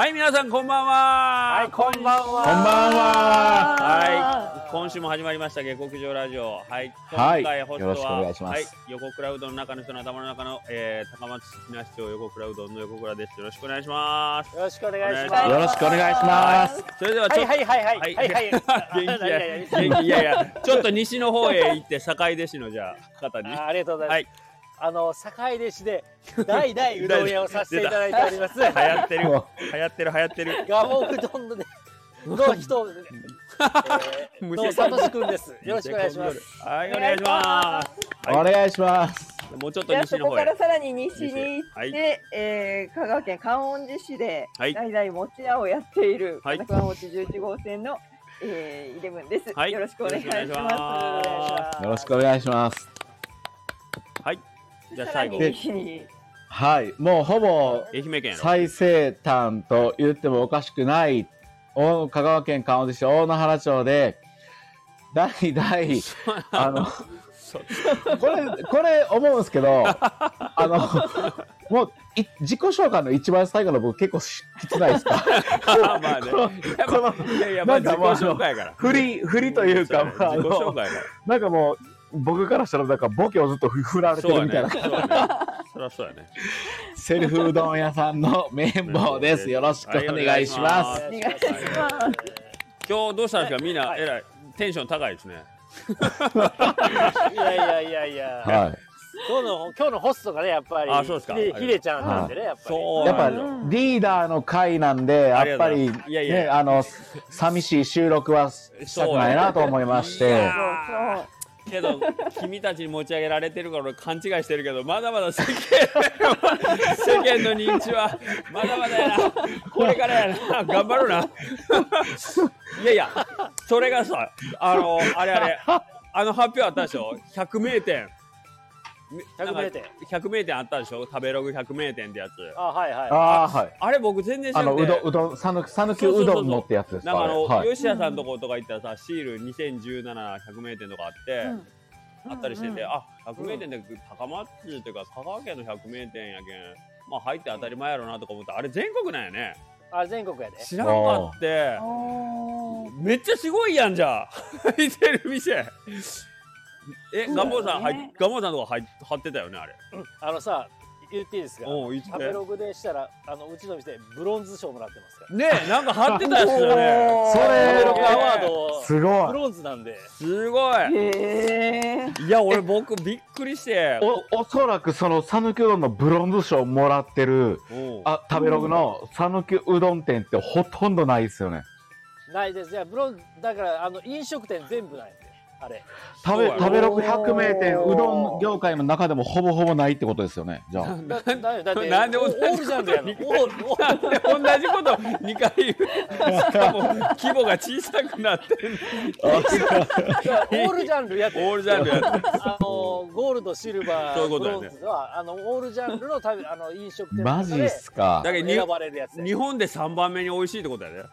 はい、皆さんこんばんは。はい、こんばんは。こんばんは。はい、今週も始まりました下克上ラジオ。はい、はい今回ホストは、よろしくお願いしますはい、横倉うどんの中の人の頭の中の、えー、高松市な市長横倉うどんの横倉です。よろしくお願いします。よろしくお願いします。よろしくお願いします。それではちょっと、はいはいはいはいはいはい。元気や、元気いやいや、ちょっと西の方へ行って坂出市のじゃあ方に。あありがとうございます。はいあの坂出市で 代々うどん屋をさせていただいております。流行ってる、流行ってる、流行ってる。ガモうどんのねの人、えー、のさとしくんです。よろしくお願いします。はい、お願いします。お願いします。もうちょっと西の方へそこから。さらに西に行って、はいえー香川県観音寺市ではい代々餅屋をやっているはい金沢餅11号線の、えー、イレブンです、はいよろしくお願いしますよろしくお願いします。はい。す。じゃあ最後、はい、もうほぼ愛媛県やろ。最西端と言ってもおかしくない大香川県観音寺市大野原町で代々あのこれこれ思うんですけど あのもうい自己紹介の一番最後の僕結構しきつないですか？まあまあね。このいやいや、まあ自己なんかもう紹介やから。振り振りというか、まあなんかもう僕からしたらなんかボケをずっと振らら。れてるみたいな、そりゃそうやね。セルフうどん屋さんの綿棒です。よろしくお願いします。お願いします今日どうしたんですか？みんな、えらい、テンション高いですね。いやいやいやいや。はい。今日の今日のホストがねやっぱりあそうですかひでひでちゃんなんでねやっぱり。そうやっぱうんリーダーの会なんで、やっぱりいやいやね、あの、寂しい収録はしたくないなと思いましいてや。そうけど、君たちに持ち上げられてるから俺勘違いしてるけど、まだまだ世間、世間の認知は、まだまだやな。これからやな。頑張ろうな。いやいや、それがさ、あの、あれあれ、あの発表あったでしょ ?100 名店。100名店。100名店あったでしょ？食べログ100名店ってやつ。あはいはい。ああ、はい。あれ僕全然知あの、らなくてうどん、うどん、さぬき、さぬきうどんのってやつですか？なんかあの、はい。吉谷さんとことか行ったらさ、シール2017100名店とかあって、うんあったりしてて、うんあ100名店で高松っていうか香川県の100名店やけんまあ入って当たり前やろうなとか思ったらあれ全国なんやねあ全国やで。知らんかってめっちゃすごいやんじゃあ 入ってる店えガモさん入っガモさんとか入っ貼ってたよねあれあのさ言っていいですか？食べログでしたらあのうちの店ブロンズ賞もらってますから。ねえなんか貼ってたやつよね それ食べログアワードブすごい。ロンズなんで。すごいへえいや俺僕びっくりしてお、おそらくそのさぬきうどんのブロンズ賞もらってる、あ、食べログのさぬきうどん店ってほとんどないですよね。ないです。じゃあブロンだからあの飲食店全部ないんであれ。食べ、食べログ100名店、うどん業界の中でもほぼほぼないってことですよね。じゃあ。だだだって なんで同じオールジャンルやの。オールオーなんで同じこと2回言うしかも規模が小さくなってるオールジャンルやって。オールジャンルやってあのゴールドシルバーブそういうことだよねロンズはあのオールジャンルの食べあの飲食店のマジっすかだ。け選ばれるやつで。日本で3番目に美味しいってことやで、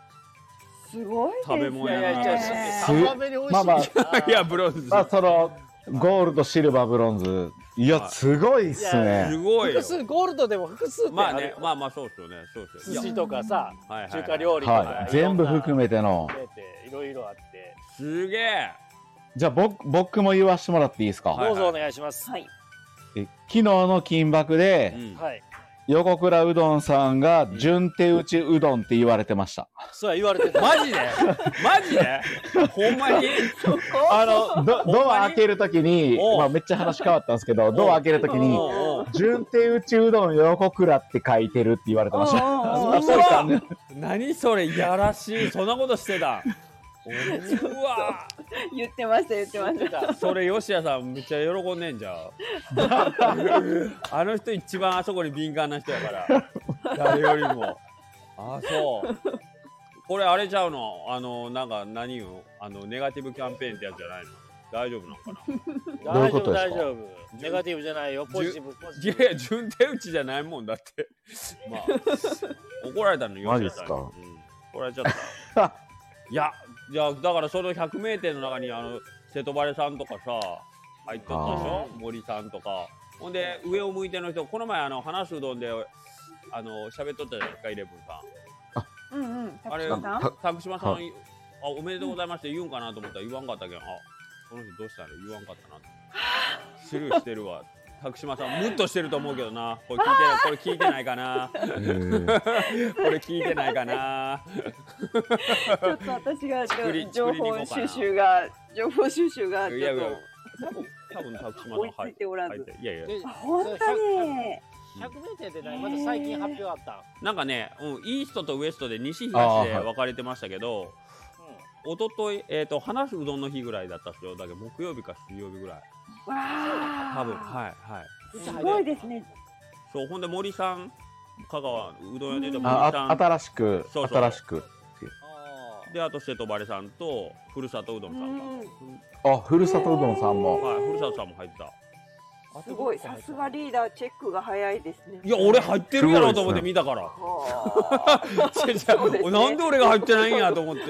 すごいです食べ物いやいやいやね三番目に美味しい。まあまいやブロンズまあ、その、ゴールド、シルバー、ブロンズ。いや、すごいっすいすね。ごいよ複数ゴールドでも複数ってまあねまあまあそうっすよねそうっすよ寿司とかさ中華料理とかはい。全部含めての。ていろいろあってすげえじゃあ、僕、僕も言わしてもらっていいですか、はいどうぞお願いします。はいえ昨日の金箔で、うんはい。横倉うどんさんが、順手打ちうどんって言われてました。そうは言われてた。マジで？マジで？ほんまに？あの、ドドア開けるときに、まあ、めっちゃ話変わったんですけど、ドア開けるときに、順手打ちうどん横倉って書いてるって言われてました。何それいやらしい。そんなことしてたう。わ言ってました言ってました。それ吉谷さんめっちゃ喜んでんじゃん。あの人一番あそこに敏感な人やから。誰よりも。あそう。これあれちゃうの？あのなんか何よあのネガティブキャンペーンってやつじゃないの？大丈夫なのかな？大丈夫大丈夫。ネガティブじゃないよ。ポジティブポジティいやいや順手打ちじゃないもんだって。まあ怒られたの吉マ谷さんに、ジっすか？うん、怒られちゃった。いやいやだからその100名店の中にあの瀬戸バレさんとかさ入っとったでしょ？森さんとか。ほんで上を向いての人この前あの話すうどんであの喋っとったじゃないですかイレブンさん。あ。うんうん。あれたくさん。た拓島さん、はあおめでとうございますって言うんかなと思ったら言わんかったけどあこの人どうしたの？言わんかったな スルーしてるわ拓島さんムッとしてると思うけどな。これ聞いてこれ聞いてないかな。これ聞いてないかな。ちょっと私が情報収集が情報収集がちいやいやょっ多分拓島さんと追いついておらず。入っていやいや。本当に。100名店って何まだ最近発表あった。なんかね、うん、イーストとウエストで西あ東でーはい。分かれてましたけど、一昨日えっ、と話すうどんの日ぐらいだったっすよ。だけど木曜日か水曜日ぐらい。多分はいはい。すごいですね。そうほんで森さん香川うどん屋で言うとあ森さん。あ新しくそうそう。新しくあであと瀬戸バレさんとふるさとうどんうさんが、ん。あふるさとうどんさんも。はいふるさとさんも入ってた。あすごい。さすがリーダーチェックが早いですね。いや俺入ってるやろと思って見たから。なんで俺が入ってないんやと思って。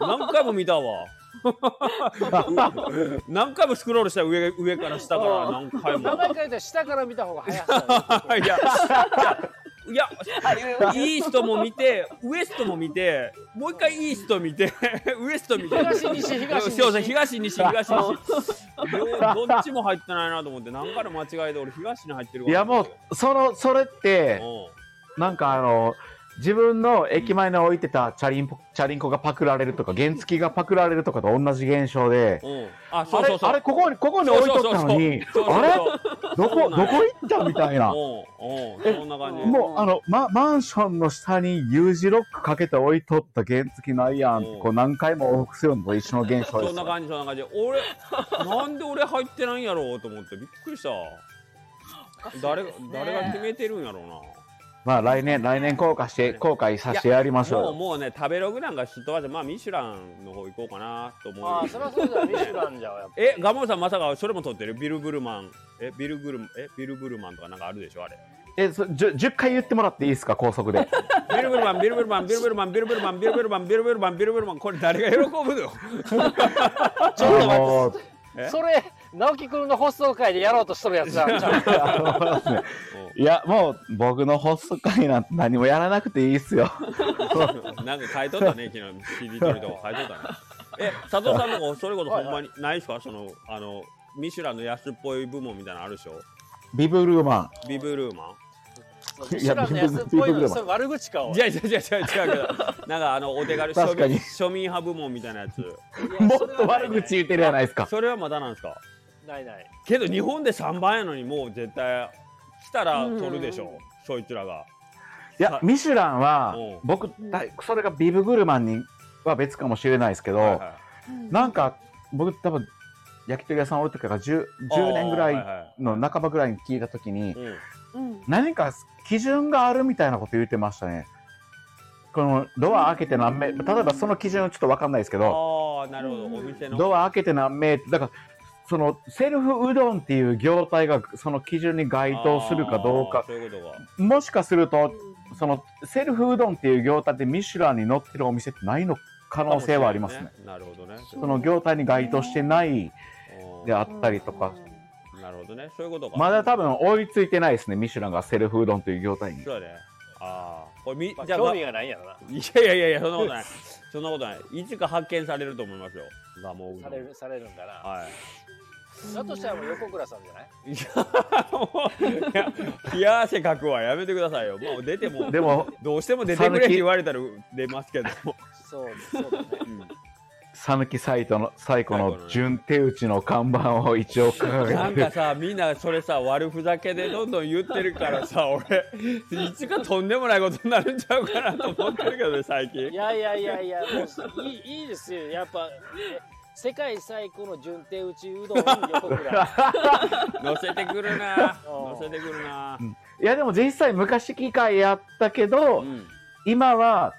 何回も見たわ。何回もスクロールした上上から下から何回も。名前書いたら下から見た方が早か いやいやあイーストも見てウエストも見てもう一回イースト見て ウエスト見て。東西東西そうそう東西東西両どっちも入ってないなと思って何回の間違いで俺東に入ってるいやもうそのそれってうなんかあの自分の駅前に置いてたチャリンポチャリンコがパクられるとか原付がパクられるとかと同じ現象であそうそうそう。あれここにここに置いとったのにあれ？どこどこ行ったみたいな。もうあの、ま、マンションの下に U 字ロックかけて置いとった原付ないやんこう何回も往復するのと一緒の現象ですそんな感じそんな感じ。俺なんで俺入ってないんやろうと思ってびっくりした。誰が誰が決めてるんやろうなまあ来年来年後悔して後悔させてやりましょうよ。もうもうね食べログなんか知っとわずまあミシュランの方行こうかなと思うああそれはそうだよミシュランじゃんやっぱえガモンさんまさかそれも撮ってるビルブルマン。えビルグルえビルブルマンとかなんかあるでしょあれ。えそ 10, 10回言ってもらっていいですか高速で。ビルブルマンビルブルマンビルブルマンビルブルマンビルブルマンビルブルマンビルブルマンこれ誰が喜ぶのちょっと待って。え？それ直樹くんの放送会でやろうとしとるやつだ。いやもう僕のホスト会なんて何もやらなくていいっすよ。なんか書いとったね昨日。CD 撮りとか書いとったね。え佐藤さんのとこそれこそほんまにないですか？そのあのミシュランの安っぽい部門みたいなのあるでしょ？ビブルーマビブルーマン？ミシュランのやつっぽいのそれ悪口かおい。いやいやいや違う違う。けどなんかあのお手軽庶民庶民派部門みたいなやつ。ンもっと悪口言ってるじゃないですか。それはまだなんですか？ないない。けど日本で3番やのにもう絶対来たら取るでしょそいつらが。いやミシュランはう。ん僕だそれがビブグルマンには別かもしれないですけど、はいはい。なんか僕多分焼き鳥屋さんおる時から 10, 10年ぐらあーはいはい。の半ばぐらいに聞いた時にうん。うん。何か基準があるみたいなこと言ってましたね。このドア開けて何名例えばその基準ちょっと分かんないですけどああなるほど。お店の。ドア開けて何名だからそのセルフうどんっていう業態がその基準に該当するかどうか。あーそういうことがもしかするとそのセルフうどんっていう業態でミシュランに載ってるお店ってないの可能性はありますね。なるほどね。その業態に該当してないであったりとか、なるほどね。そういうことか。まだ多分追いついてないですね、ミシュランがセルフうどんという業態に。そうだね。ああこれみまあじゃあ興味がないんやろな。いやいやいやいやそんなことない。そんなことない。いつか発見されると思いますよガモうどんされるされるんかな。はい。だとしたらもう横倉さんじゃない？いやもういや冷や汗かくはやめてくださいよ。もう出てもでも、どうしても出てくれって言われたら出ますけども、そうそうだね讃岐サイトの最古の準手打ちの看板を一応掲なんげてかさみんなそれさ悪ふざけでどんどん言ってるからさ 俺いつかとんでもないことになるんちゃうかなと思ってるけどね最近。いやいやいやいやもういいいいですよ。やっぱえ世界最古の順手打ちうどん 乗せてくるな。うん。乗せてくるな、いやでも実際昔機械やったけど、うん。今は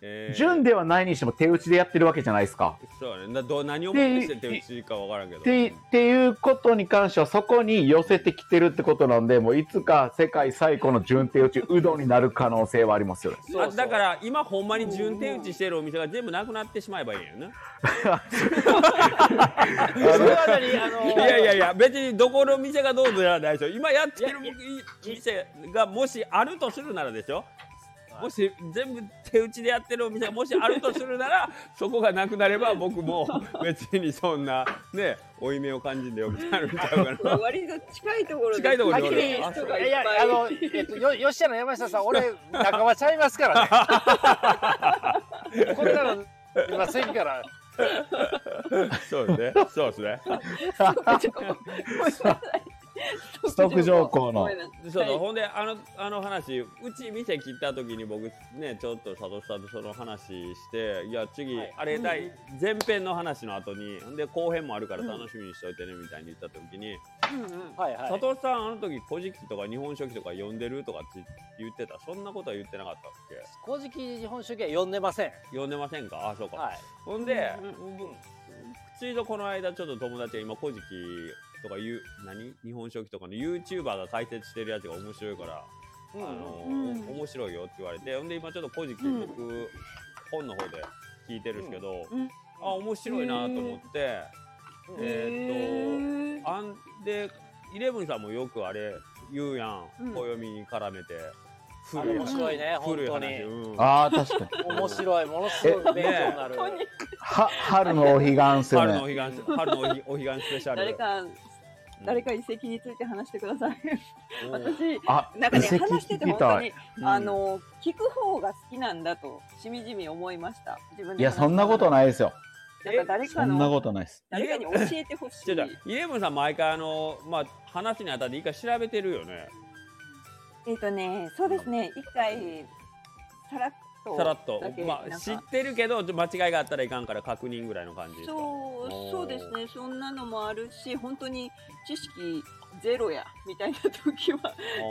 えー。準ではないにしても手打ちでやってるわけじゃないですか。そうね。だどう何をもって手打ちかわからんけど。ってっていうことに関してはそこに寄せてきてるってことなんでもういつか世界最古の準手打ちうどんになる可能性はありますよ。ね。そう。だから今ほんまに順手打ちしてるお店が全部なくなってしまえばいいんやないやいやいや別にどこの店がどうぞじゃないでしょ。今やってる店がもしあるとするならでしょもし全部手打ちでやってるお店がもしあるとするなら そこがなくなれば僕も 別にそんなね負い目を感じんでよくなるんちゃうかな。割と近いところで近いところにおる限り人がいやぱい。あのえっとよ吉田の山下さん俺仲間ちゃいますからね。これなのいませんから。そうですね。そうですねストック条項のそうそう、はい。ほんであのあの話うち店切った時に僕ねちょっと佐藤さんとその話していや次、はい。あれ第前編の話の後にほんで後編もあるから楽しみにしといてねみたいに言った時に、佐藤さんあの時古事記とか日本書紀とか読んでるとかって言ってた。そんなことは言ってなかったっけ？古事記日本書紀は読んでません。読んでませんか？あそうか、はい。ほんで、うん僕ついぞこの間ちょっと友達が今古事記とかいう何？日本書紀とかの YouTuber が解説してるやつが面白いからうん。あのうん。面白いよって言われてほんで今ちょっと古事記、うん。僕本の方で聞いてるんですけど、うん。あ面白いなと思って、うんえーっとあんでイレブンさんもよくあれ言うやん、うん。暦に絡めて面話白いね本当にうんああ、確かに。面白いものすごい勉強になる本当には、春のお彼岸っすよ春のおね。彼岸春のお彼岸スペシャル誰かうん誰か遺跡について話してください。うん私あ、なんかね話してて。本当にうんあの聞く方が好きなんだとしみじみ思いました。自分でいや、そんなことないですよ。なんか誰そんなことないです。誰かに教えてほしいイレブンさん毎回あの、まあ、話にあたって一回調べてるよねえっとね、そうですね。一回さらっとさらっとまあ、知ってるけど間違いがあったらいかんから確認ぐらいの感じですか？そうそうですね。そんなのもあるし、本当に知識ゼロやみたいな時は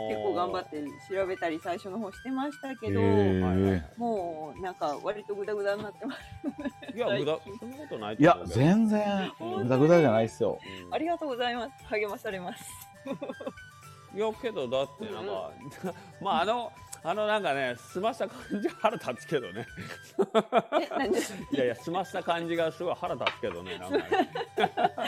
結構頑張って調べたり最初の方してましたけど、もうなんか割とグダグダになってます。いや、無駄最近そんなことないといや全然、ぐだぐだじゃないですよ。うんありがとうございます。励まされます。いや、けど、だって、なんか、まあ、あの、あの、なんかね、済ました感じ腹立つけどね。いやいや、済ました感じがすごい腹立つけどね、なんかね。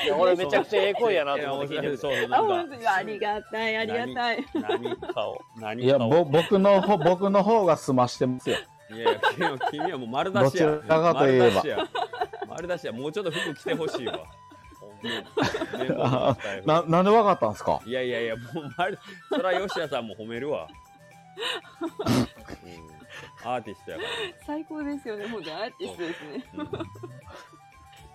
いや俺めちゃくちゃええ声やなと思って聞いてるそうそう、あ、ありがたい、ありがたい。何かを、何いや。ぼ、僕のほ、僕の方が済ましてますよ。いやいや君は君はもう丸出しや。どちらかといえば丸出しや。丸出しや。もうちょっと服着てほしいわ。ほんまに綿棒の使い な、なんでわかったんですか？いやいやいや、もう丸、それは吉谷さんも褒めるわ。うん、アーティストやから。最高ですよね。本当にアーティストですね。うん。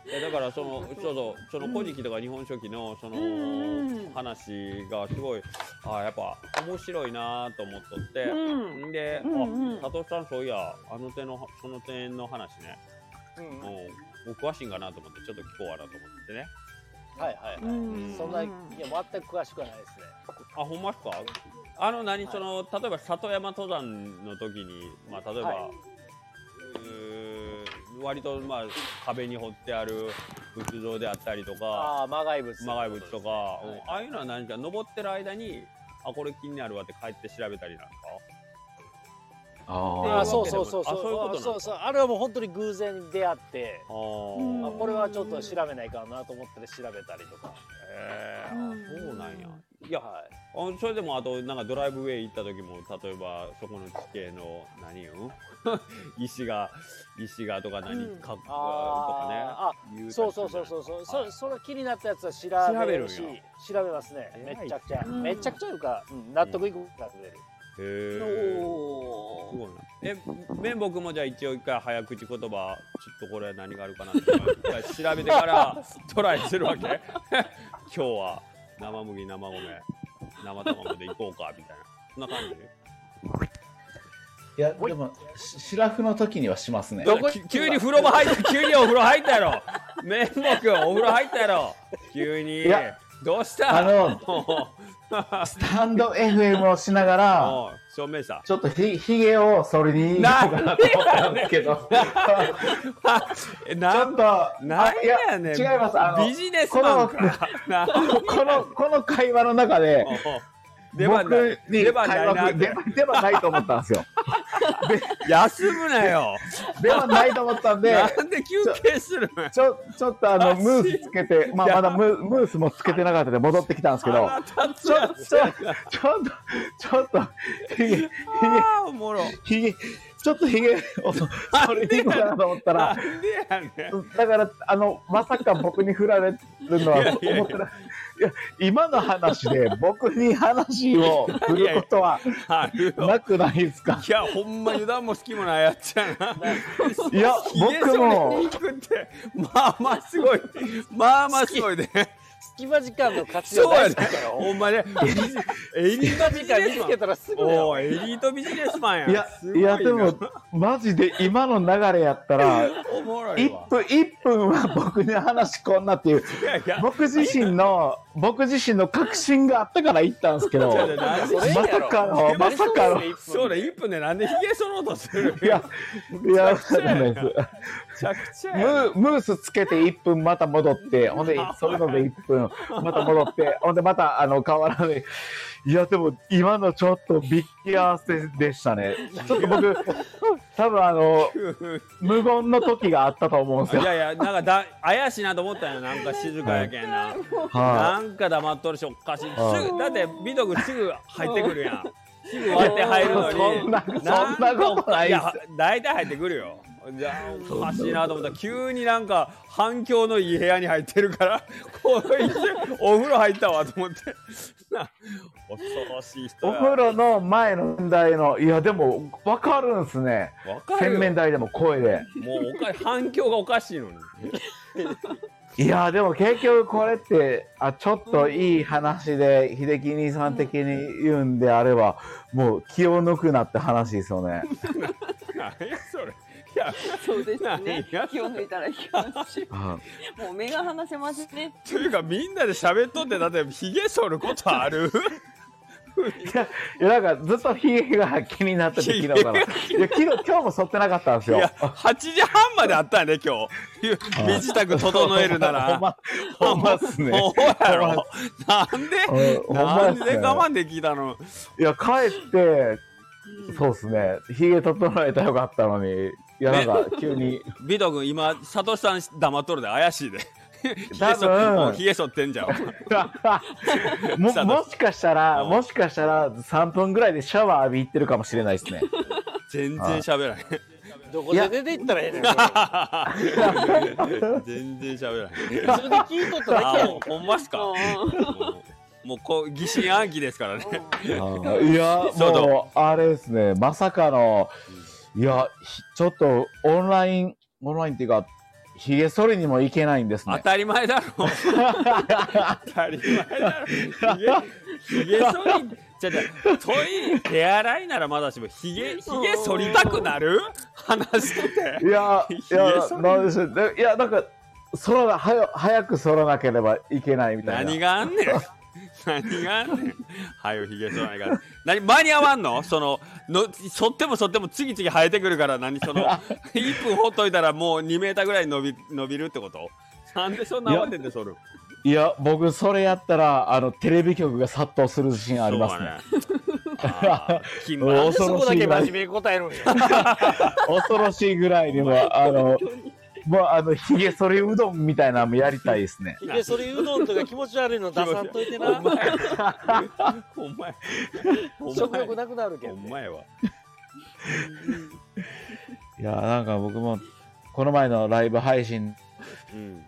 いやだからそのそうそう。その古事記とか日本書紀のそのうん話がすごいあやっぱ面白いなと思っとって、うん。んで、うんうん。あ佐藤さんそういやあの点のその点の話ね、うん。もうお詳しいんかなと思ってちょっと聞こうかなと思ってねはいはいはい、うん。そんないや全く詳しくはないですね。あほんまっすか？あの何、その例えば里山登山の時にまあ例えば、はい。うー割とまあ壁に彫ってある仏像であったりとかああ魔害物魔害物とか、はい。うんああいうのは何か登ってる間にあこれ気になるわって帰って調べたりなんか？ああああそうそうそう。あそういうことなんだ。そうそう。あれはもう本当に偶然に出会ってあうんあこれはちょっと調べないかなと思って調べたりとか。えー、うん。そうなんや。いやはい。あそれでもあとなんかドライブウェイ行った時も例えばそこの地形の何よ 石が石がとか何、うん。かとかあね言たりすそうるそうそうそうそう、はい。そそれ気になったやつは調べるし調べるんや。調べますね。めちゃくちゃ、うんめちゃくちゃいうか、うん納得いくか出る、へえすごいなえ綿僕もじゃあ一応一回早口言葉ちょっとこれ何があるかなって一回調べてから トライするわけ。今日は生麦生米生卵でいこうかみたいな。そんな感じ？いや、でも、しシラフの時にはしますね。どこき急に風呂場入った 急にお風呂入ったやろ。綿僕お風呂入ったやろ。急に。いやどうした？あの、もスタンド FM をしながら、う証明したちょっとひ、ひげをそれに行こうかなと思ったんですけど、え ちょなっと、なんあいややねん違います。あの、ビジネスマンか。な この、この会話の中で、出番ない僕に出番ない出番出番ないと思ったんですよ。休むなよ出番ないと思ったんで、なんで休憩するのちょ、ちょっとあの、あムースつけて、まあ、まだムムースもつけてなかったんで戻ってきたんですけど、ちょ、ちょ、ちょっと、ちょっと、ひげ、ひげ、あーももろ。ひげ、ちょっとひげをそれに行くかなと思ったら。だから、あの、まさか僕に振られるのは思ってない。いや、今の話で 僕に話を振ることは。なくないですか？いや、ほんま油断も隙もないやっちゃな。いや、僕も、まあまあすごい。まあまあすごいね。隙間時間の活用大事だよ。ほんまね。エリートビジネスマン。見つけたらすぐエリートビジネスマンや。いやいや、でもな、マジで今の流れやったら、おもろいわ1。分、一分は僕に話こんなっていう、僕自身の、僕自身の確信があったから言ったんですけど、まさかの、まさかの、そうだ、1分でなんでヒゲ剃ろうとするいや、いや、めちゃくちゃやなダメです。めちゃくちゃムやームースつけて1分また戻って、ほんで、それので1分また戻って、ほんでまた、あの、変わらない。いや、でも、今のちょっとびっき合わせでしたね。ちょっと僕、多分あの、無言の時があったと思うんですよ。いやいや、なんかだ怪しいなと思ったんよ。なんか静かやけんな。はなんか黙っとるし、おかしい。はいすぐ、だって、美徳すぐ入ってくるやん。すぐ割って入るのに。そんなそんなことないっすや、大体入ってくるよ。じゃあ、おかしいなと思ったら、急になんか反響のいい部屋に入ってるから、こう一瞬お風呂入ったわと思って。な恐ろしい人おや。風呂の前の年代の、いや、でも、わかるんすね。洗面台でも声で。もうおか反響がおかしいのに。いや、でも結局これって、あ、ちょっといい話で、秀樹兄さん的に言うんであれば、もう気を抜くなって話ですよね。何やそれ。いや、そうですね。気を抜いたらいけますし、あもう目が離せますね。というかみんなで喋っとってだってひげ剃ることある？いや、なんかずっとヒゲが気になってて、昨日から。いや、昨日、今日も剃ってなかったんですよいや。8時半まであったね今日身支度整えるな ほんらま、ほんまっすね。ほうやろなんで？なんで我慢できたの？いや、帰って、そうっすね。ヒゲ整えたらよかったのに、いや、なんか急に。ビト君今佐藤さん黙っとるで怪しいで。ひげ剃多分。もうひげ剃ってんじゃん。ももしかしたら、もしかしたら3分ぐらいでシャワー浴び行ってるかもしれないですね。全然喋らへん。どこで出て行ったらええねん。そ れ全然喋らへん。普通に聞いとっただけやほんまっすか？もうこう疑心暗鬼ですからね。いや、そうだもう、あれですね、まさかの、いや、ひちょっとオンライン、オンラインっていうか、ヒゲ剃りにも行けないんですね。当たり前だろ。当たり前だろ。ひげひげ剃りじゃじゃトイ手洗いならまだしもひげひげ剃り。たくなる？話してて。いや、いひげや、剃り。なんでしょうでいや、なんか、剃らな、はよ、早く剃らなければいけないみたいな。何があんねん何があんねん。はよひげ剃らないから何間に合わんの？そのの剃っても剃っても次々生えてくるから何その1分ほっといたらもう2メーターぐらい伸び伸びるってこと？なんでそんな慌てて剃るいや、僕、それやったら、あの、テレビ局が殺到する自信ありますね。るんや。恐ろしいぐらいにも、あの、もう、あの、ヒゲ剃りうどんみたいなのもやりたいですね。ひげ剃りうどんとか気持ち悪いの出さんといてな。ほんまやほんまやほんまや食欲なくなるけんね。ほんまやわいや、なんか僕も、この前のライブ配信うん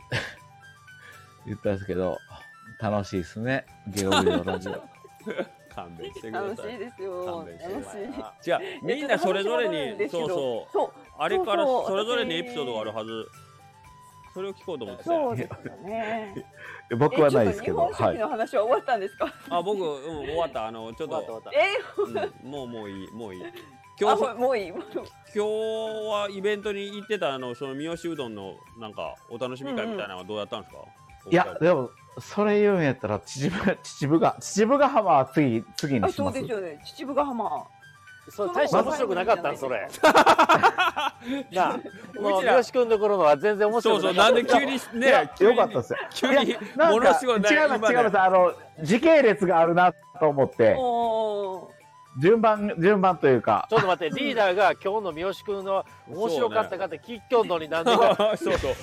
言ったんですけど、楽しいですね。ゲオビのラジオ。勘弁してください楽しいですよ。楽しい。違うみんなそれぞれにそうそうそう。あれからそれぞれにエピソードがあるはずそれを聞こうと思ってそうですよね。僕はないですけど、はい。えちょっと日本書紀の話は終わったんですか？あ僕、うん、終わったあのちょっと、終わった終わった。えうん、もうもういいもういいあ 今日もうもういい。今日はイベントに行ってたあのその三好うどんのなんかお楽しみ会みたいなのはどうやったんですか、いや、でも、それ言うんやったら、秩父、秩父が、秩父ヶ浜は次、次あにしますそうです。よね。秩父ヶ浜。それ大して面白くなかったんそれ。なあ、もう三好君のところのは全然面そうそう白くなかった。なんで急にね、よかったですよ。急にものすごいね違います、違います。あの、時系列があるなと思って、順番、順番というか。ち、ょっと待って、リーダーが今日の三好君の面白かったかって聞きょんのになんでか、そうそう。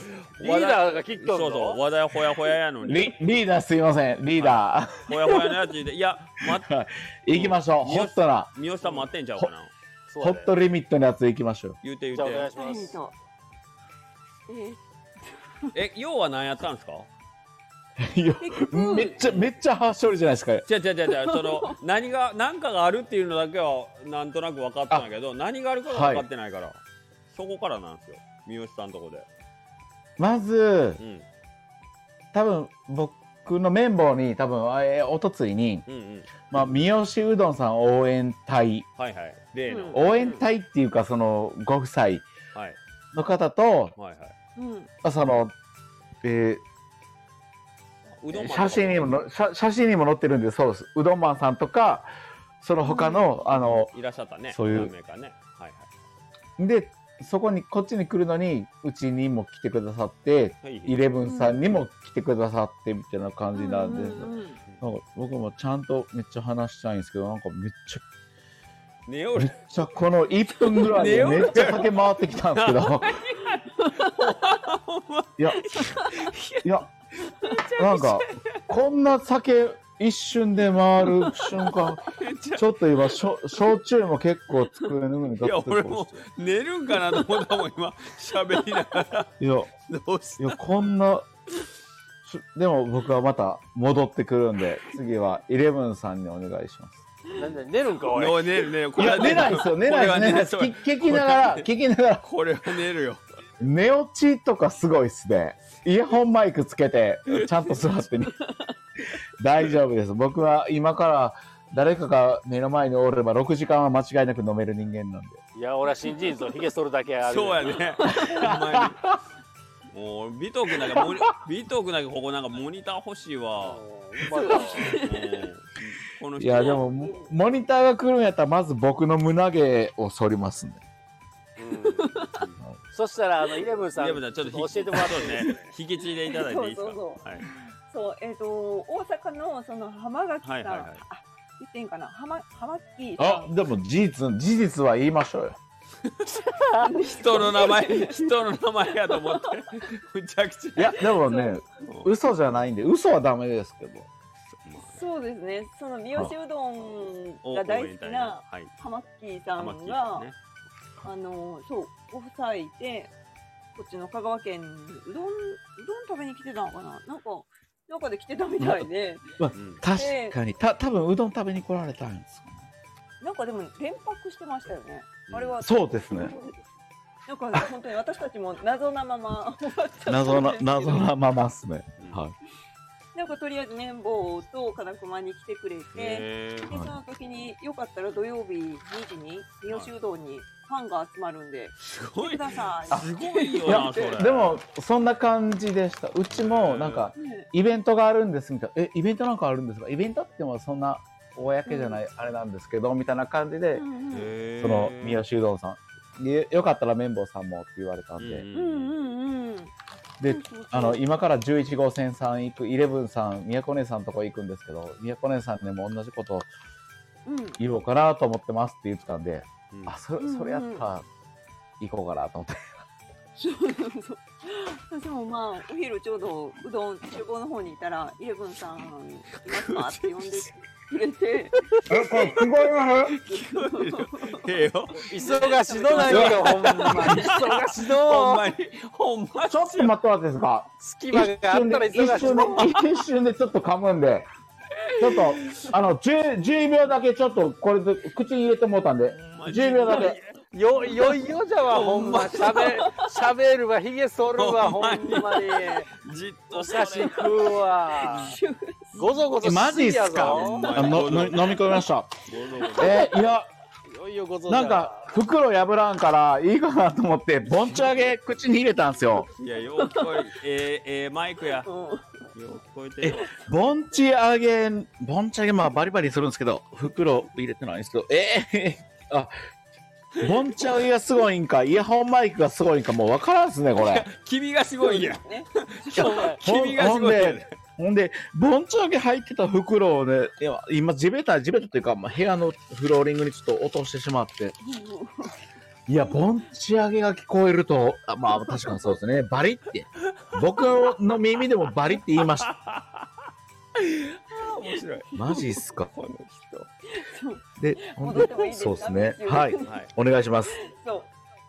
リーダーが聞きょんそうそう。の話題ほやほややのに。リリーダーすいません、リーダほやほやのやつでいや待っー。行きましょう、ホットな。三好さん待ってんちゃうかな。ホットリミットのやつ行きましょう。言うて言じゃあお願うて。いします。と。えーえ、要は何やったんですか？いやめっちゃ、めっちゃハーショルじゃないですか。違う違う違う違う、その、何が、何かがあるっていうのだけは、なんとなく分かったんだけど、何があるかが分かってないから、そこからなんですよ。三好さんのとこで。まずう、ん。多分僕の綿棒に、多分、えーおとついに、うんうん。まあ、三好うどんさん応援隊、はいはい。例の。うん応援隊っていうか、その、ご夫妻はい。の方と、はいはい。うん。あその、えうどんー写真にもの写、写真にも載ってるんで、そうです。うどんマンさんとか、その他の、あの、いらっしゃったね。そういう何名かね。はいはい。で、そこに、こっちに来るのに、うちにも来てくださって、はいイレブンさんにも来てくださって、みたいな感じなんです。うんうんうんなんか僕もちゃんとめっちゃ話したいんですけど、なんかめっちゃ、寝よるめっ。ちゃこの1分ぐらいで めっちゃ駆け回ってきたんですけど、いや、いや、なんか、こんな酒一瞬で回る瞬間、ちょっと今、しょ焼酎も結構机の上にガいや、俺も寝るんかなと思ったもん、今、喋りながら。いや、どうしいや、こんな、しでも僕はまた戻ってくるんで、次はイレブンさんにお願いします。なんで寝るんか、おい。寝る寝る。こいや、れは寝ないですよ、寝ないです、寝ないです。これは聞聞きながら、聞きながら、これは寝るよ。寝落ちとかすごいっすね。イヤホンマイクつけて、ちゃんと座ってに。大丈夫です。僕は今から誰かが目の前におれば6時間は間違いなく飲める人間なんで。いや、俺は新人ぞ、ヒゲ剃るだけある。そうやね。もう、美徳なんか、モニ 美徳なんかここなんかモニター欲しいわ。いなうんこの人いや、でも、モモニターが来るんやったら、まず僕の胸毛を剃りますね。うんそしたら、あの、イレブンさん、ちょっと教えてもらってそうね。引き継いでいただいていいですか？そうそうはい。そう、えっ、と、大阪のその浜垣さん、はいはいはいあ、言っていいんかな、浜、浜木さあ、でも事実、事実は言いましょうよ。ん。人の名前、人の名前やと思って。むちゃくちゃ。いや、でもね、嘘じゃないんで、嘘はダメですけど。そうですね、その三好うどんが大好きなはい。浜木さ玉んが、木さんね。あの、そう、ご夫妻で、こっちの香川県にうどん、うどん食べに来てたのかな？なんか、なんかで来てたみたいで、うん。確かに、た、多分うどん食べに来られたんですよね。なんかでも連泊してましたよね。あれは、そうですね。なんか本当に私たちも謎なまま。終わっちゃったん謎な謎なままっすね。うん。はい。なんかとりあえず綿棒と金熊に来てくれて、でそのよかったら土曜日2時に三好うどんにファンが集まるんで、すごい来てく。ださい。すごいよいやな、それ。でも、そんな感じでした。うちも、なんか、ねイベントがあるんですみたいな。え、イベントなんかあるんですか？イベントってもそんな、公じゃない、あれなんですけど、みたいな感じでう、んうんへーその、三好うどんさん。でよかったら綿棒さんもって言われたんで。うんうんうんうん。であの、今から11号線さん行く、イレブンさん、宮古姉さんのとこ行くんですけど、宮古姉さんにも同じことうん言おうかなと思ってますって言ってたんで、うんあ、そそれやったら、行こうかなと思って。そう私もまあお昼ちょうどうどん厨房の方にいたら「イレブンさんいますか?」って呼んでくれて え、これ聞こえます？ええよ。忙しどないよ、ほんまに。忙しほんど。まに、ほんまちょっと待ってもらっていいですか隙間があったら一忙し瞬ど。で、一瞬でちょっと噛むんで、ちょっと、あの、10, 10秒だけちょっとこれで口に入れてもうたんで、10秒だけ。よ、よいよじゃわ、ほんま。しゃべ、しゃべるわ、ひげ剃るわ、ほんまに。じっとお菓子食うわ。ごぞごぞえマジっしすか？のの飲み込みました。えーいや、いよいよごぞなんか、袋破らんからいいかなと思って、ボンチ揚げ口に入れたんですよ。いや、よう聞こえ、ええええマイクや。うんよう聞こえてるわ。ボンチ揚げ、ボンチ揚げ、まあバリバリするんですけど、袋入れてないんですけど、えー、あ、ボンチ揚げがすごいんか、イヤホンマイクがすごいんか、もう分からんっすね、これ。君がすごいや 君がすごい。ほんで、ボンチ揚げ入ってた袋をね、今、地べた、地べたというか、まあ、部屋のフローリングにちょっと落としてしまって、いや、ボンチ揚げが聞こえると、あまあ、確かにそうですね、バリって。僕の耳でもバリって言いました。面白い。マジっすか。この人。で、ほんで戻ってもいいですか？そうですね。はい。お願いします。そ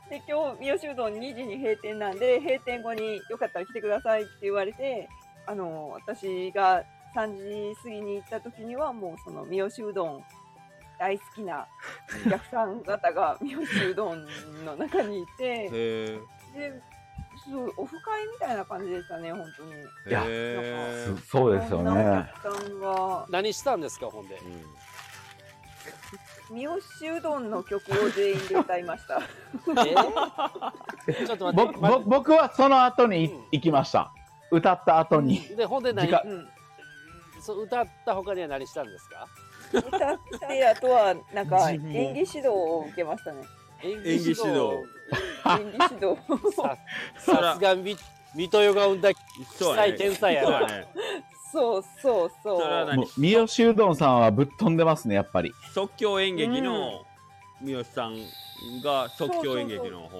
う。で、今日、三好うどん2時に閉店なんで、閉店後によかったら来てくださいって言われて、あの、私が3時過ぎに行った時には、もうその三好うどん大好きなお客さん方が三好うどんの中にいて。で、そう、オフ会みたいな感じでしたね、本当に。いやそそうですよね。お客さんが、何したんですかほんで？うん三好うどんの曲を全員で歌いました。えー？ちょっと待って僕僕僕はその後にうん行きました。歌った後に。でほんで何？うん。そう歌った他には何したんですか？歌ったり、あとは、なんか、演技指導を受けましたね。演技指導演技指導。さ さすがみ水戸代が生んだそうやね。天才やね。そうそうそう。三好うどんさんはぶっ飛んでますね、やっぱり。即興演劇の三好さんが即興演劇の方。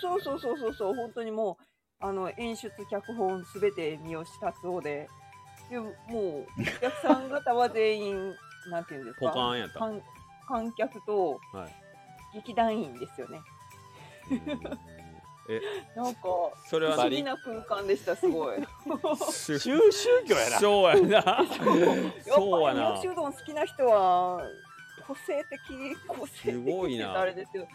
そうそうそうそうそう、本当にもう、あの、演出、脚本すべて三好達夫で、でもう、お客さん方は全員、なんていうんですか、ポカーンやった。観観客とはい。劇団員ですよね。うんえ、なんか、それは不思議な空間でした、すごい。宗宗宗教やな そうやな。そうやなやっぱり。三好うどん好きな人は、個性的、個性的すごいなって言ったらあれですけど、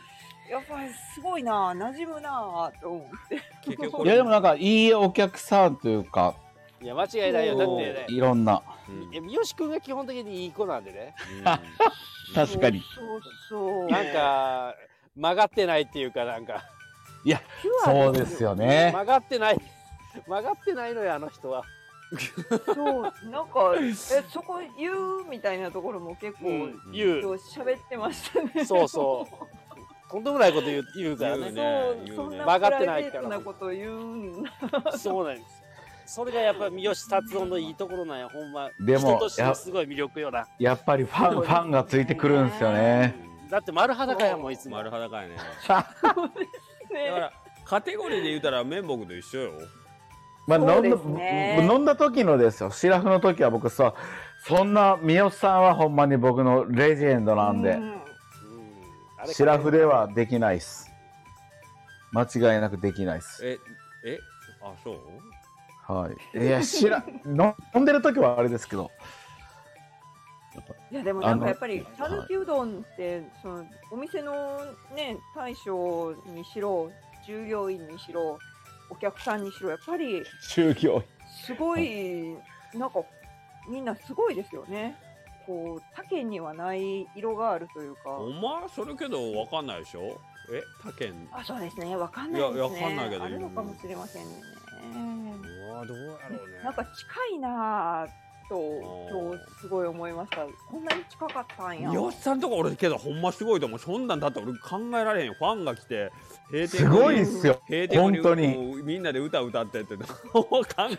やっぱりすごいな、馴染むなと思って。結局こいや、れでもなんか、いいお客さんというか、いや間違いないよ。だってね。いろんな。うん。え三好君が基本的にいい子なんでね。確かに。そうそう。なんか曲がってないっていうかなんか。ピュアそうですよね。曲がってない。曲がってないのよあの人は。そう、なんか、え、そこ言うみたいなところも結構、うん。言う。喋ってましたね。そうそう。とんでもないこと言う言うからね。言うねそう、そんな曲がってプライベないからートなこと言うんだ。そうなんですそれがやっぱ三好達夫のいいところなんやほんまでも人としてのすごい魅力よなやっぱりファン、ファンがついてくるんですよね。だって丸裸やもんいつも丸裸やね。ね だからカテゴリーで言うたら綿棒と一緒よ。まあ、そうで飲んだ、すね飲んだ時のですよ。シラフの時は僕さ、そんな、三好さんはほんまに僕のレジェンドなんで、うんシラフではできないっす。間違いなくできないっす。え、え、あ、そう？はい。いや、しら、飲んでる時はあれですけど、いやでもなんかやっぱり讃岐うどんってそのお店のね大将にしろ従業員にしろお客さんにしろやっぱり宗教。すごいなんかみんなすごいですよね。こう他県にはない色があるというか。お前それけどわかんないでしょ？え他県？あそうですねわかんないですね。いやわかんないけどあるのかもしれませんね。うわどうやろうねなんか近いなぁと今日すごい思いました。こんなに近かったんや。よっさんとこ俺けどほんますごいと思うそんなんだって俺考えられへんよファンが来て閉店すごいっすよ。閉店本当にみんなで歌歌ってって考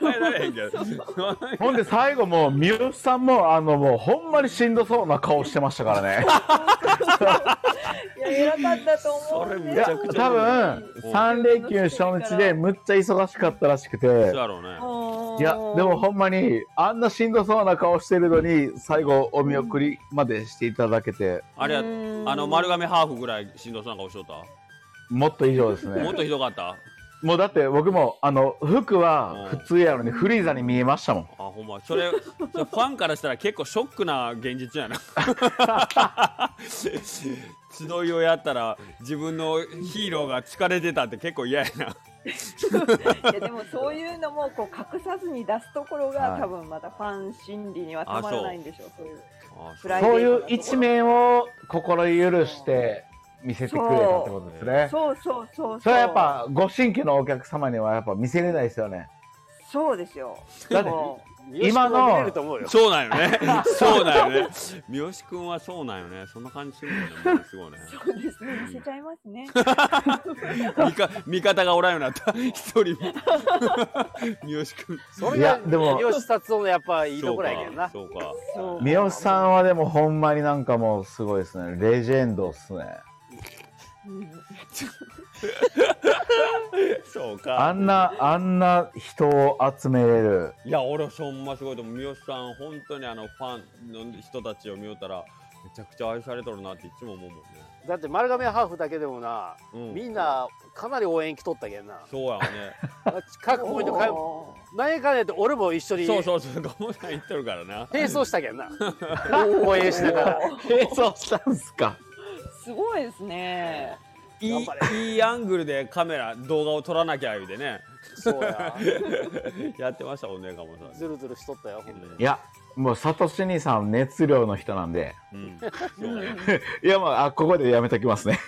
えられへんけど ほんで最後もう、三好さんも、あの、もうほんまにしんどそうな顔してましたからね。いや偉かったと思うんいや、めちゃくちゃ多分、3連休初日でむっちゃ忙しかったらしくて。そう、やろうね。いや、でもほんまに、あんなしんどそうな顔してるのに、最後お見送りまでしていただけて、あれやあの丸亀ハーフぐらいしんどそうな顔しとった？もっと以上ですもっね。とひどかった？もうだって僕も、あの、服は普通やのにフリーザに見えましたもん。あほんま。それ それファンからしたら結構ショックな現実やな 集いをやったら自分のヒーローが疲れてたって結構嫌やな。いやでもそういうのもこう隠さずに出すところが、はい。多分またファン心理にはたまらないんでしょうそういう。そういう一面を心許して見せてくれたってことですね。そう。そうそうそうそれはやっぱ、ご新規のお客様にはやっぱ見せれないですよね。そうですよ。だっても今のそうなんよね。そうなんよね。三好君はそうなんよね。そんな感じするよねすごいね。うそうですね。見せちゃいますね。味か味方がおらんようになった。一人も。三好君。いそれがやでも三好達夫のやっぱいいところやけどな。そうか。そう三好さんはでもほんまになんかもうすごいですね。レジェンドっすね。うん そうあかんな、あんな人を集めれる。いや俺ほんますごいと思う三好さん本当にあのファンの人たちを見よったらめちゃくちゃ愛されとるなっていつも思うもんね。だって丸亀ハーフだけでもな、うん。みんなかなり応援来とったけんなそうやね。各ポイントかいお何やかんやって俺も一緒にそうそうそう、ガモさん言ってるからな。並走したけんな 応援しながら並走したんすか？ーすごいですね。いいいいアングルでカメラ、動画を撮らなきゃ言うてね。そうや やってましたもんね、ガモさん。ずるずるしとったよほんでいやもうサトシ兄さん熱量の人なんでうん。うんいやまああここでやめときますね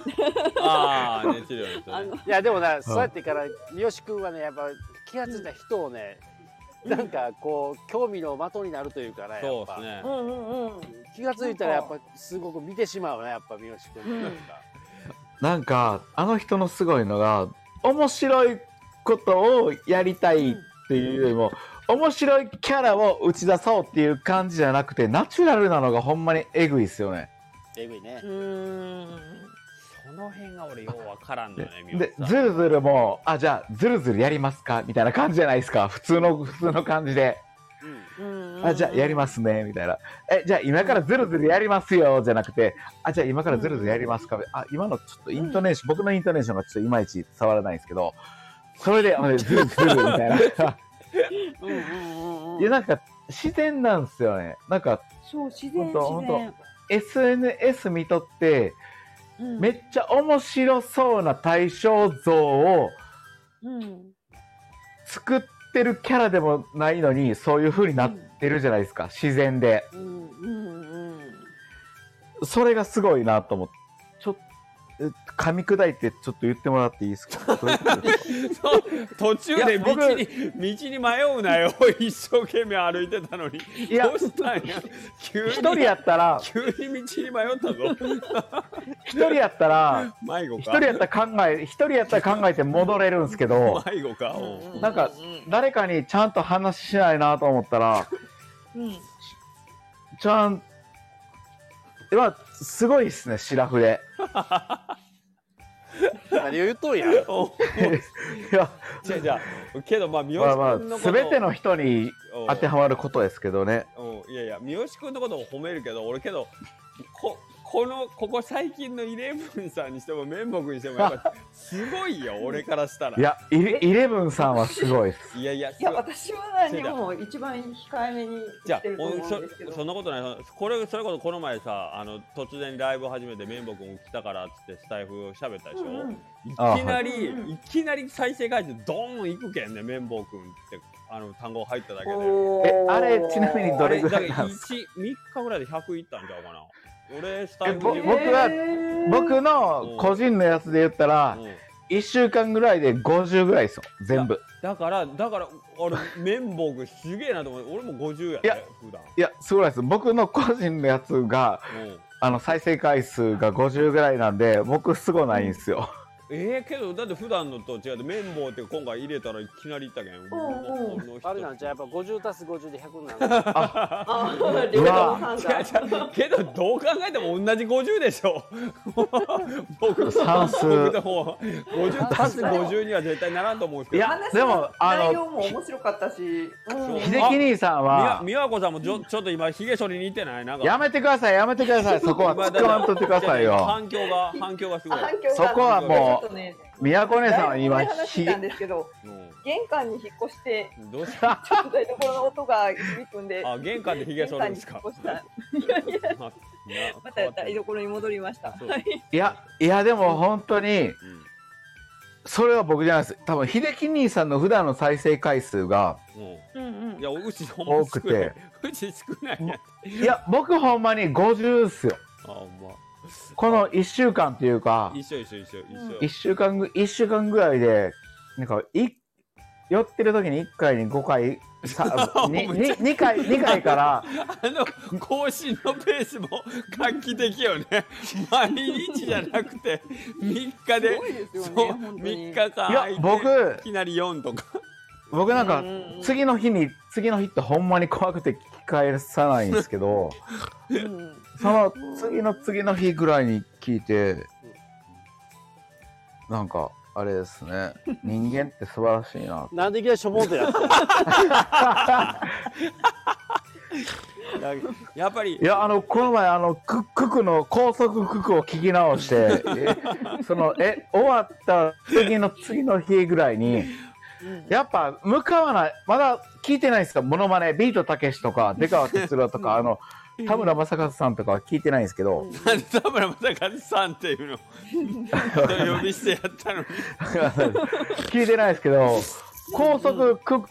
ああ、熱量の人ね。いやでもなそうやってから三好君はねやっぱ気が付いた人をねなんかこう興味の的になるというかねやっぱそうですねう。んうんうん。気が付いたらやっぱすごく見てしまうねやっぱ三好君 なんかなんかあの人のすごいのが面白いことをやりたいっていうよりも面白いキャラを打ち出そうっていう感じじゃなくてナチュラルなのがほんまにエグいっすよねえぐいねうーん。その辺が俺ようわからんのよね、みでおさん。ズルズルもあじゃあズルズルやりますかみたいな感じじゃないですか？普通の 普通の感じで。うん。あじゃあやりますねみたいな。えじゃあ今からズルズルやりますよじゃなくてあじゃあ今からズルズルやりますか？あ今のちょっとイントネーション、僕のイントネーションがちょっといまいち伝わらないんですけどそれであのズルズルみたいな。うんうんうんうん。いやなんか自然なんですよね。なんかそう自然自然。SNS 見とってうんめっちゃ面白そうな対象像をうん。作ってるキャラでもないのにそういう風になってるじゃないですか自然でうんうんうん。それがすごいなと思ってちょっ噛み砕いてちょっと言ってもらっていいですか？途中で道に道に迷うなよ。一生懸命歩いてたのに。いやどうしたんや？急に一人やったら急に道に迷ったぞ。一人やったら迷子か？一人やったら考え一人やったら考えて戻れるんですけど迷子か？う。んなんか誰かにちゃんと話しないなと思ったらうん。ちゃんまあすごいっすねシラフで何を言っとんや。お いやじゃあじゃあけどまあ三まあまあ好君のこと。全ての人にうん当てはまることですけどね。うん。いやいや三好君のことを褒めるけど俺けどここのここ最近のイレブンさんにしても綿木にしてもやっぱすごいよ 俺からしたら。いやイレイレブンさんはすごい。ですいやいやいや私は何も一番控えめにじゃあしてると思うんそですけど。そんなことない。そこれそれこそこの前さあの突然ライブ始めて綿木君来たからっつってスタイフ喋ったでしょ、うんうん。いきなり、うんいきなり再生回数ドーンいくけんね綿棒くんってあの単語入っただけで。えあれちなみにどれぐらいなんですか？1 3日ぐらいで100いったんちゃうかな俺スタイフでえぼ僕は僕の個人のやつで言ったらうん。1週間ぐらいで50ぐらいですよ。全部。だからだから俺綿棒くんすげえなと思って俺も50やでいや普段。いやすごいです。僕の個人のやつがうん。あの再生回数が50ぐらいなんで僕すごないんですよえー、けどだって普段のと違って綿棒って今回入れたらいきなりいったけん、んこの人あれなんちゃうやっぱ50足す50で100になるあけどどう考えても同じ50でしょ。僕算数。僕の方は50足す50には絶対ならんと思うんですけど。いやでもあの内容も面白かったし、うん。秀樹兄さんは。美和子さんもちょちょっと今ひげ剃りに行ってない？なんか。やめてくださいやめてください。そこは突っ込まんとってくださいよ。反響が反響がすごい、反響がそこはもうちょっとね宮古姉さんは今話ひしたんですけど、う玄関に引っ越して、ん、どうした？ちょっと台所の音が響くんで、あ玄関でひげ剃るんですか？玄関に引っ越した。いやいや、ままた台所に戻りました。い。いやいやでも本当にそれは僕じゃないです。多分秀樹兄さんの普段の再生回数がうん。多くて少ない。うち少ないいや僕ほんまに50っすよ。あほんまこの1週間っていうか一緒一緒一緒一緒、1週間ぐ一週間ぐらいでなんかい寄ってる時に1回に5回さ にに2回2回から。あの更新のペースも画期的よね。毎日じゃなくて3日ですごいですよねそう本当3に日間いや空いて僕いきなり4とか。僕なんか次の日に次の日ってほんまに怖くて聞き返さないんですけどうんその次の次の日ぐらいに聞いてなんかあれですね。人間って素晴らしいな。なんでいきなりしょぼんとやってやっぱり。いや、あの、この前、あの、クククの高速ククを聞き直して、えその、え、終わった次の次の日ぐらいに、やっぱ、向かわない、まだ聞いてないですか、モノマネ、ビートたけしとか、出川哲朗とか、あの、田村正和さんとかは聞いてないんですけど、田村正和さんっていうのと 呼び捨てやったのに。聞いてないですけど、高速クク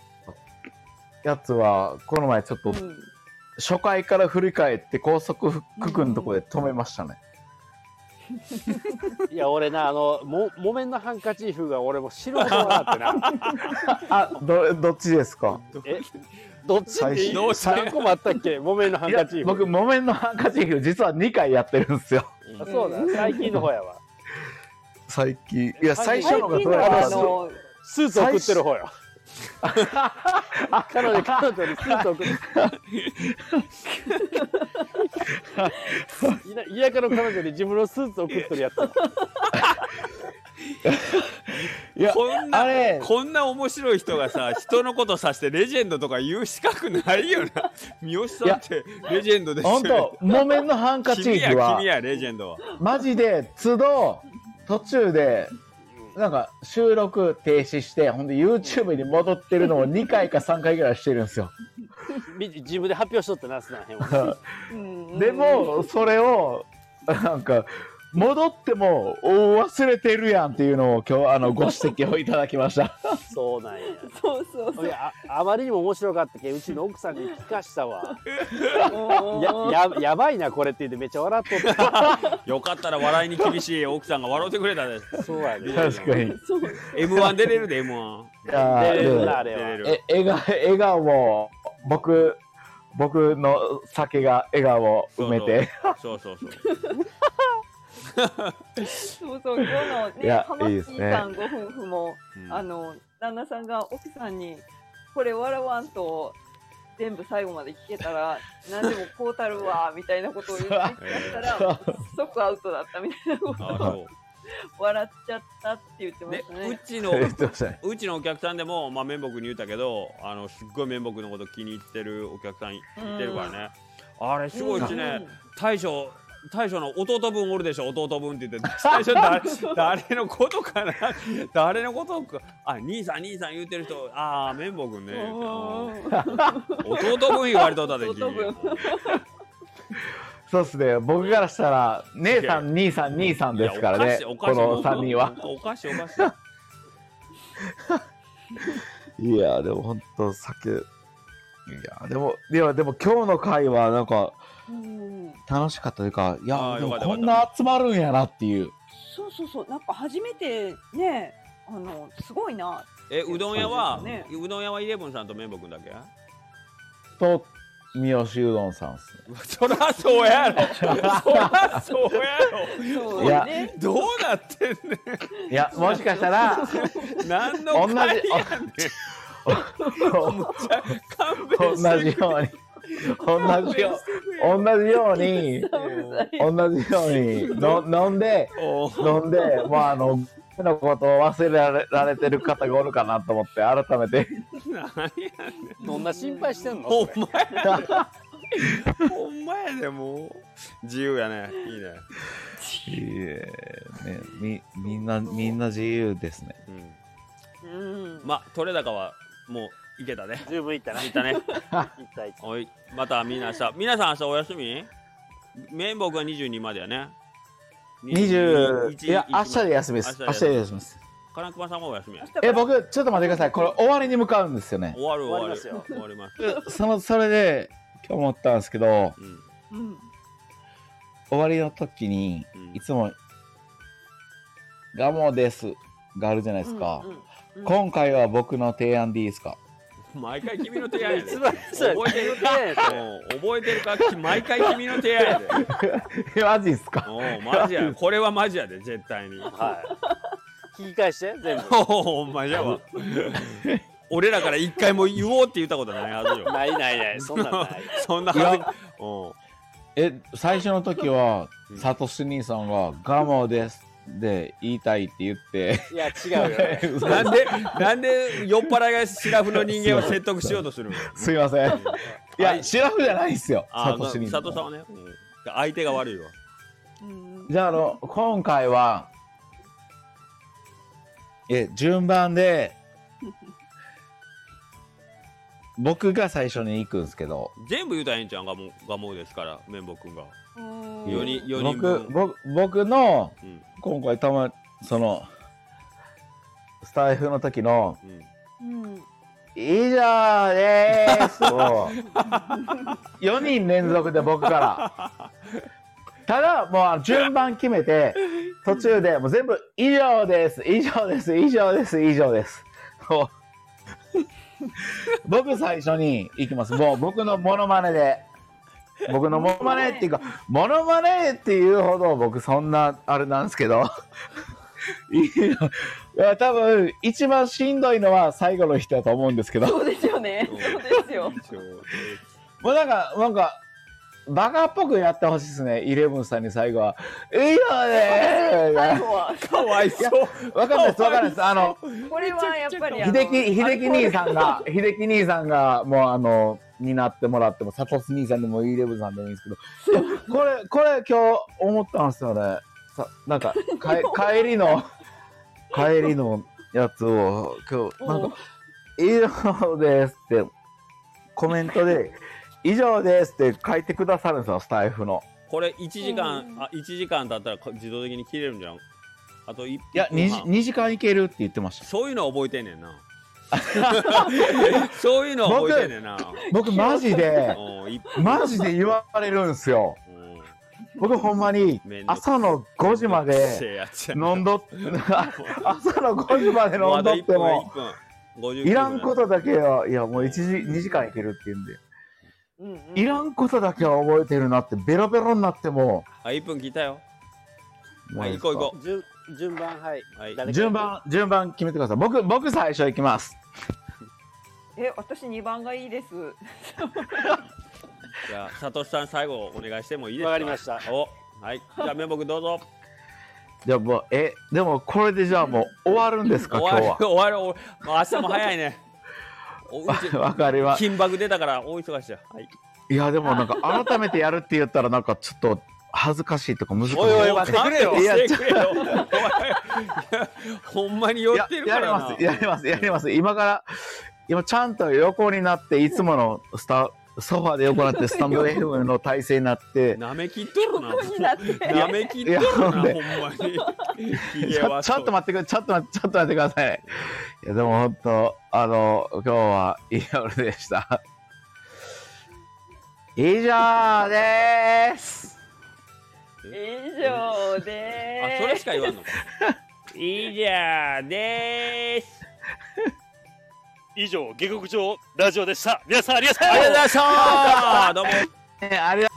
やつは、この前ちょっと、うん。初回から振り返って高速ククのとこで止めましたね。いや俺なあのも木綿のハンカチーフが俺も死ぬほど笑ってな。あ、ど、どっちですか？えどっちっていい？ど個もあったっけ？木綿のハンカチーフ。僕、木綿のハンカチーフ、実は2回やってるんですよ。あそうだ。最近の方やわ。最近。いや、最初のがスーツ送ってる方よ彼女彼女にスーツ送っていな田舎の彼女に自分のスーツ送ってるやつ。いや、こんなあれ、こんな面白い人がさ人のことさしてレジェンドとか言う資格ないよな。三好さんってレジェンドですよ本当木綿のハンカチ君やーフは君、やレジェンドは。マジで、都度、途中で、なんか収録停止して、ほんで YouTube に戻ってるのを2回か3回ぐらいしてるんですよ。み自分で発表しとってなすな でも、それを、なんか、戻っても、お忘れてるやんっていうのを今日、あの、ご指摘をいただきました。そうなんや。そうそうそう。いやああまりにも面白かったけ？んうちの奥さんに聞かしたわ。う んやややばいなこれって言ってめっちゃ笑っとった。よかったら笑いに厳しい奥さんが笑ってくれたで。そうやね。確かに。いそう。M1 出れるで M1 や出れるーなあれは。出れる。え笑顔笑顔も僕僕の酒が笑顔を埋めて。そうそうそう そうそう今日のね浜木いいですね。さんご夫婦もうん。あの旦那さんが奥さんにこれ笑わんと全部最後まで聞けたら 何でもこうたるわみたいなことを言って聞かしたら即アウトだったみたいなことを笑っちゃったって言ってましたね。うちの うちのお客さんでも、まあ、綿木に言ったけどあのすっごい綿木のこと気に入ってるお客さんいてるからね、あれすごいしね、大将大将の弟分おるでしょ弟分って言って最初誰誰のことかな誰のことか。あ兄さん兄さん言ってる人ああ綿棒くん。ね弟分言われとったでそうっすね。僕からしたら姉さん兄さん兄さんですからねこの3人は。おかしいおかしい。いやでも本当酒いやでもいやでも今日の会はなんかうん。楽しかったというかいあやでもーよかった。こんな集まるんやなっていう。そうそうそう。なんか初めてねあのすごいな。えうどん屋は、そうですようどん屋はイレブンさんと綿棒くんだけ？と三好うどんさんっすね。そらそうやろ。そらそうやろ。そういやねどうなってんねいやもしかしたらん 何の同じ会やねん同じように同じよう同じように同じようにの飲んで飲んでまああののことを忘れられられてる方がおるかなと思って改めて何やどんな心配してんのほんそれまやでほんまやでもう自由やねいいねいいねみみんなみんな自由ですねうんうんまあ取れ高はもういけたね。十分いったな。いったね。ったいった。おいまたみんな明日皆さん明日お休み？綿棒は22までやね。20いや明日で休みです。明日でで休みです。金熊さんもお休みや。え僕ちょっと待ってください。これ終わりに向かうんですよね。終わる終わる。終わります終わります。そのそれで今日思ったんですけどうん。うん終わりの時にうん。いつも「ガモです」があるじゃないですか、うんうんうん今回は僕の提案でいいですか？毎回君の提案や 覚えてる手やそれうん覚えてるか？き毎回君の提案やで。え マジっすか？おうマジや。これはマジやで絶対に。はい。聞き返して全部。ほんまじゃわ。俺らから一回も言おうって言ったことないはずよ。ないないない。そんなんない。そんないはずえ最初の時はうん。サトシ兄さんが「ガモです」で言いたいって言って。いや違うよ なんでなんで酔っ払いがシラフの人間を説得しようとするの？すいません。いや、シラフじゃないっすよ。あサトシに。佐藤さんはね、うん相手が悪いわ。うん。じゃあ、あの、今回は、え、順番で、僕が最初に行くんですけど、全部言うたらええんちゃんがもがもうですから、綿棒くんが。うん。四人四人分。僕、僕僕の、うん。今回たま、その、スタイフの時の、以上でーすを、4人連続で僕から。ただ、もう順番決めて、途中でもう全部以上です、以上です、以上です、以上です。僕最初に行きます。もう僕のモノマネで。僕のモノマネっていうか、モノマネっていうほど僕そんなあれなんですけど。いや、多分一番しんどいのは最後の人だと思うんですけど。そうですよね。うんそうですよ。もうなんか、なんか、バカっぽくやってほしいですね、イレブンさんに最後は。いいよ最ね後は。かわいそう。ーわかんないです、わかんないです。あの、これはやっぱり。秀樹、秀樹兄さんが、秀樹兄さんが、もうあの、になってもらっても、サトス兄さんでもイレブンさんでもいいんですけど、これ、これ今日思ったんですよね。さなんか、かえ 帰りの、帰りのやつを、今日、なんか、以上ですって、コメントで、以上ですって書いてくださるんですよ、スタイフの。これ1時間、うんあ1時間経ったらこ自動的に切れるんじゃん。あと1いや、2, 時2時間いけるって言ってました。そういうの覚えてんねんな。そういうの覚えてんねんな。僕、マジで、マジで言われるんですよ。うん。僕、ほんまに朝の5時まで、飲んどっ、朝の5時まで飲んどっても、まだ1分1分。いらんことだけは、いや、もう1時、2時間いけるって言うんで、うんうん。いらんことだけは覚えてるなって、ベロベロになっても、あ1分切ったよ。はい行こう行こ順順番はい。はい順番、順番決めてください。僕、僕最初行きます。え、私二番がいいです。じゃあ佐藤さん最後お願いしてもいいですか？わかりましたおはいじゃあ綿棒くんどうぞじゃあもう、え、でもこれでじゃあもう終わるんですか、今日は？終わる終わる明日も早いね わかります。金箔出たから大忙しだはいいや、でもなんか改めてやるって言ったらなんかちょっと恥ずかしいとか難しい。おいおい待ってくれよ勘弁してくれよほんまに酔やってるからなやります、やります、やります。今から、今ちゃんと横になって、いつものスタ、ソファーで横になって、スタンド FM の体勢になって、なめきっとるなここになって。なめきっとるなほんまにちょちょっと待ってくだちょっと待って、ちょっと待ってください。いや、でも本当、あの、今日はいい夜でした。以上です。以上であーす。それしか言わんのか。以上でーす。以上、下克上ラジオでした。皆さんありがとうありがとうございました。どうも。えありが